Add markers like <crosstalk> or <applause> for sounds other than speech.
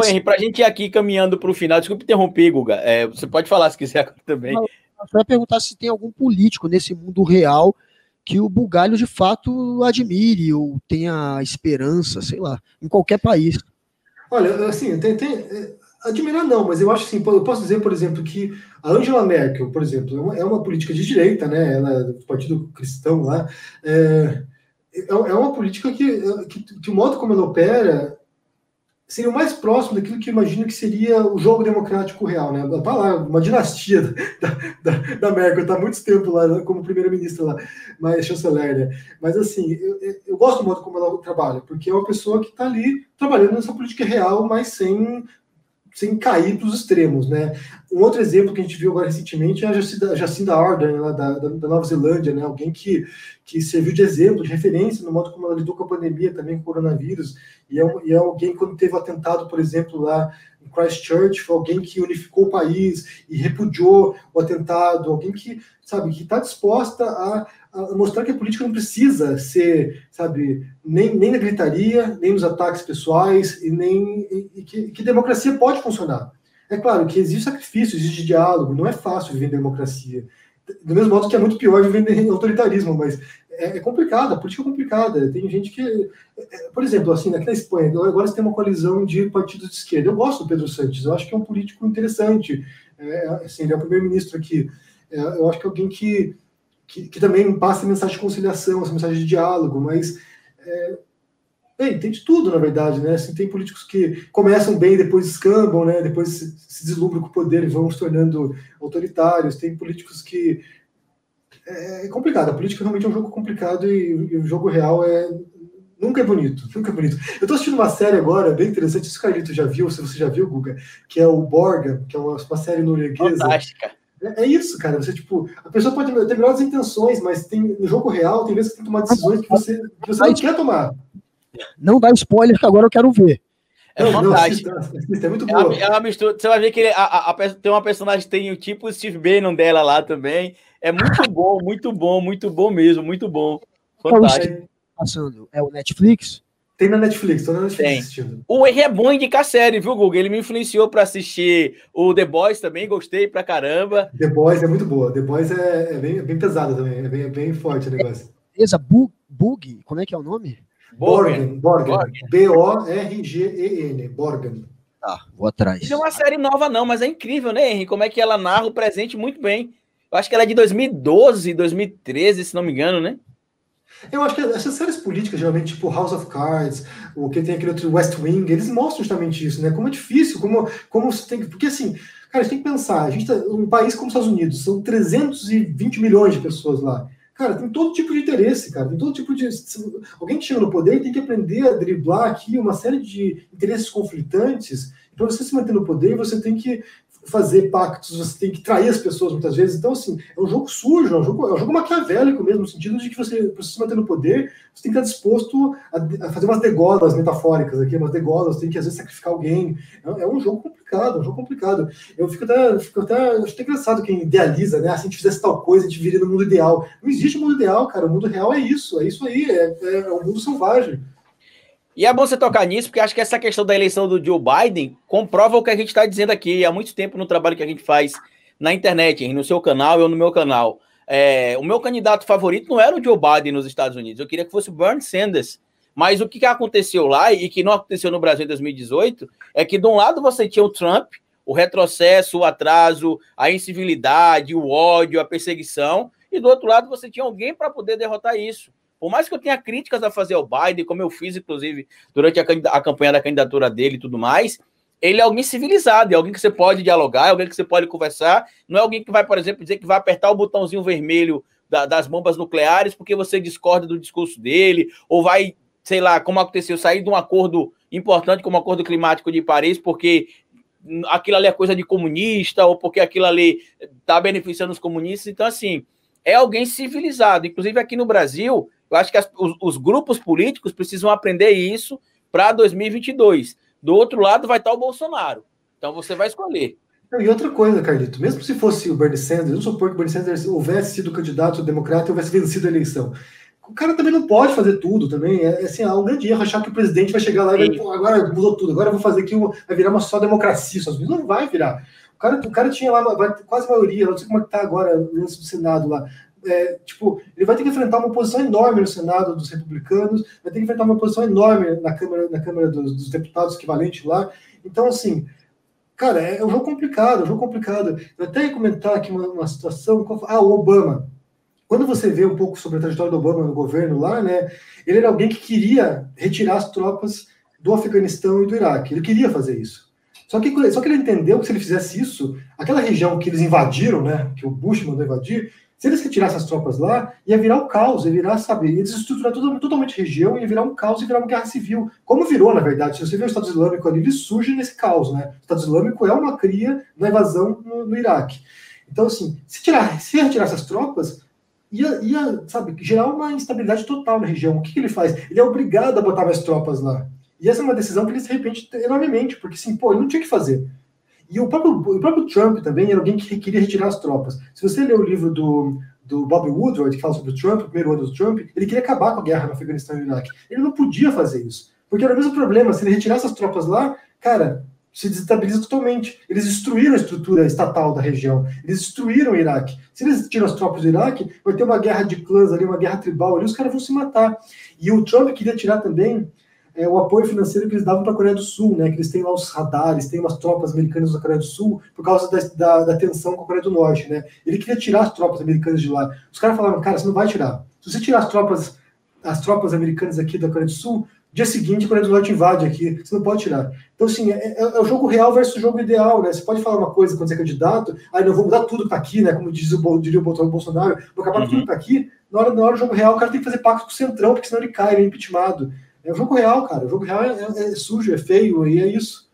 Ô, Henrique, para a gente ir aqui caminhando para o final, desculpe interromper, Guga. É, você pode falar se quiser <laughs> também. Eu vai perguntar se tem algum político nesse mundo real que o Bugalho de fato admire ou tenha esperança, sei lá, em qualquer país. Olha, assim, tem, tem, é, admirar não, mas eu acho assim, eu posso dizer, por exemplo, que a Angela Merkel, por exemplo, é uma, é uma política de direita, né? Ela é do Partido Cristão lá. É, é, é uma política que, que, que, o modo como ela opera seria o mais próximo daquilo que imagino que seria o jogo democrático real, né? Tá lá, uma dinastia <laughs> da, da, da Merkel, tá há muito tempo lá como primeira-ministra lá, mas chanceler, né? Mas assim, eu, eu gosto do modo como ela trabalha, porque é uma pessoa que está ali trabalhando nessa política real, mas sem sem cair para os extremos, né? Um outro exemplo que a gente viu agora recentemente é a Jacinda, Jacinda Ardern, da, da, da, Nova Zelândia, né? Alguém que, que serviu de exemplo, de referência no modo como ela lidou com a pandemia também, com o coronavírus, e é, e é alguém quando teve o atentado, por exemplo, lá em Christchurch, foi alguém que unificou o país e repudiou o atentado, alguém que, sabe, que está disposta a mostrar que a política não precisa ser, sabe, nem, nem na gritaria, nem nos ataques pessoais, e nem e que, que democracia pode funcionar. É claro que existe sacrifício, existe diálogo, não é fácil viver em democracia. Do mesmo modo que é muito pior viver em autoritarismo, mas é, é complicado, a política é complicada. Tem gente que, é, por exemplo, assim, aqui na Espanha, agora você tem uma coalizão de partidos de esquerda. Eu gosto do Pedro Santos, eu acho que é um político interessante. É, assim, ele é o primeiro-ministro aqui. É, eu acho que é alguém que que, que também passa mensagem de conciliação, essa mensagem de diálogo, mas é, bem, tem de tudo, na verdade, né? Assim, tem políticos que começam bem, depois escambam, né? Depois se, se deslumbram com o poder e vão se tornando autoritários. Tem políticos que é, é complicado. A política realmente é um jogo complicado e, e, o jogo real é nunca é bonito, <laughs> nunca é bonito. Eu estou assistindo uma série agora bem interessante. Se o Carlito já viu, se você já viu, Guga, que é o Borga, que é uma, uma série norueguesa. Fantástica é, é isso, cara. Você, tipo, a pessoa pode ter melhores intenções, mas tem, no jogo real, tem vezes que tem que tomar decisões que você, que você não quer tomar. Não dá spoiler, que agora eu quero ver. É não, fantástico. Não, é muito boa. É uma, é uma mistura. Você vai ver que ele, a, a, a, tem uma personagem tem o tipo Steve Bannon dela lá também. É muito bom, muito bom, muito bom mesmo, muito bom. Fantástico. É o Netflix? Tem na Netflix, tô na Netflix Tem. assistindo. O Henry é bom indicar série, viu, Google? Ele me influenciou para assistir o The Boys também, gostei pra caramba. The Boys é muito boa. The Boys é, é bem, é bem pesada também, é bem, é bem forte o negócio. Beleza, Bug, Bug, como é que é o nome? Borgen. Borgen. B-O-R-G-E-N. Borgen. Tá, vou atrás. Não é uma série nova, não, mas é incrível, né, Henry? Como é que ela narra o presente muito bem. Eu acho que ela é de 2012, 2013, se não me engano, né? Eu acho que essas séries políticas, geralmente, tipo House of Cards, o que tem aquele outro West Wing, eles mostram justamente isso, né? Como é difícil, como, como você tem que. Porque assim, cara, a gente tem que pensar, a gente tá, um país como os Estados Unidos, são 320 milhões de pessoas lá. Cara, tem todo tipo de interesse, cara. Tem todo tipo de. Alguém que chega no poder tem que aprender a driblar aqui uma série de interesses conflitantes. Para você se manter no poder, você tem que fazer pactos, você tem que trair as pessoas muitas vezes. Então, assim, é um jogo sujo, é um jogo, é um jogo maquiavélico mesmo, no sentido de que você, para se manter no poder, você tem que estar disposto a, a fazer umas degolas metafóricas aqui, umas degolas, tem que às vezes sacrificar alguém. É, é, um jogo complicado, é um jogo complicado. Eu fico até, fico até, acho até engraçado quem idealiza, né? Ah, se a gente fizesse tal coisa, a gente viria no mundo ideal. Não existe mundo ideal, cara. O mundo real é isso, é isso aí, é, é, é um mundo selvagem. E é bom você tocar nisso, porque acho que essa questão da eleição do Joe Biden comprova o que a gente está dizendo aqui há muito tempo no trabalho que a gente faz na internet, no seu canal ou no meu canal. É, o meu candidato favorito não era o Joe Biden nos Estados Unidos, eu queria que fosse o Bernie Sanders. Mas o que aconteceu lá e que não aconteceu no Brasil em 2018 é que, de um lado, você tinha o Trump, o retrocesso, o atraso, a incivilidade, o ódio, a perseguição, e do outro lado, você tinha alguém para poder derrotar isso. Por mais que eu tenha críticas a fazer ao Biden, como eu fiz, inclusive, durante a, a campanha da candidatura dele e tudo mais, ele é alguém civilizado, é alguém que você pode dialogar, é alguém que você pode conversar, não é alguém que vai, por exemplo, dizer que vai apertar o botãozinho vermelho da, das bombas nucleares porque você discorda do discurso dele, ou vai, sei lá, como aconteceu, sair de um acordo importante como o acordo climático de Paris, porque aquilo ali é coisa de comunista, ou porque aquilo ali está beneficiando os comunistas. Então, assim, é alguém civilizado. Inclusive, aqui no Brasil, eu acho que as, os, os, grupos políticos precisam aprender isso para 2022. Do outro lado vai estar o Bolsonaro. Então você vai escolher. E outra coisa, Carlito, mesmo se fosse o Bernie Sanders, vamos supor que o Bernie Sanders houvesse sido candidato democrata e houvesse vencido a eleição. o cara também não pode fazer tudo também. É assim, é um grande erro achar que o presidente vai chegar lá e vai, agora mudou tudo, agora eu vou fazer aqui, vai virar uma só democracia. Só não vai virar. O cara, o cara tinha lá quase a maioria, não sei como é que tá agora no Senado lá. É, tipo, ele vai ter que enfrentar uma oposição enorme no Senado dos republicanos, vai ter que enfrentar uma oposição enorme na Câmara, na Câmara dos, dos Deputados equivalente lá. Então, assim, cara, é um jogo complicado, é um jogo complicado. Eu até ia comentar aqui uma, uma situação. Ah, o Obama quando você vê um pouco sobre a trajetória do Obama no governo lá, né, ele era alguém que queria retirar as tropas do Afeganistão e do Iraque. Ele queria fazer isso. Só que, só que ele entendeu que se ele fizesse isso, aquela região que eles invadiram, né, que o Bush mandou invadir, se eles retirassem as tropas lá, ia virar o um caos, ia virar, sabe, ia desestruturar totalmente, totalmente a região, ia virar um caos, ia virar uma guerra civil. Como virou, na verdade, se você vê o Estado Islâmico ali, ele surge nesse caos, né? O Estado Islâmico é uma cria da invasão no, no Iraque. Então, assim, se, tirar, se retirar essas tropas, ia, ia sabe, gerar uma instabilidade total na região. O que, que, ele faz? Ele é obrigado a botar mais tropas lá. E essa é uma decisão que ele se arrepende enormemente, porque assim, pô, ele não tinha que fazer. E o próprio, o próprio Trump também era alguém que queria retirar as tropas. Se você ler o livro do, do Bob Woodward, que fala sobre o Trump, o primeiro ano do Trump, ele queria acabar com a guerra no Afeganistão e no Iraque. Ele não podia fazer isso. Porque era o mesmo problema, se ele retirasse as tropas lá, cara, se desestabiliza totalmente. Eles destruíram a estrutura estatal da região, eles destruíram o Iraque. Se eles tiram as tropas do Iraque, vai ter uma guerra de clãs ali, uma guerra tribal ali, os caras vão se matar. E o Trump queria tirar também é, o apoio financeiro que eles davam para a Coreia do Sul, né? Que eles têm lá os radares, tem umas tropas americanas na Coreia do Sul por causa da, da, da tensão com a Coreia do Norte, né? Ele queria tirar as tropas americanas de lá. Os caras falaram, cara, você não vai tirar. Se você tirar as tropas, as tropas americanas aqui da Coreia do Sul, Dia seguinte, quando o Norte invade aqui, você não pode tirar. Então, assim, é, é, é, o jogo real versus o jogo ideal, né? Você pode falar uma coisa quando você é candidato, aí não vou mudar tudo tá aqui, né? Como diz o, diria o Bolsonaro, vou acabar uhum. tudo tá aqui. Na hora, na hora do jogo real, o cara tem que fazer pacto com o Centrão, porque senão ele cai, ele é impeachmentado. É o jogo real, cara. O jogo real é, é, é sujo, é feio, e é isso.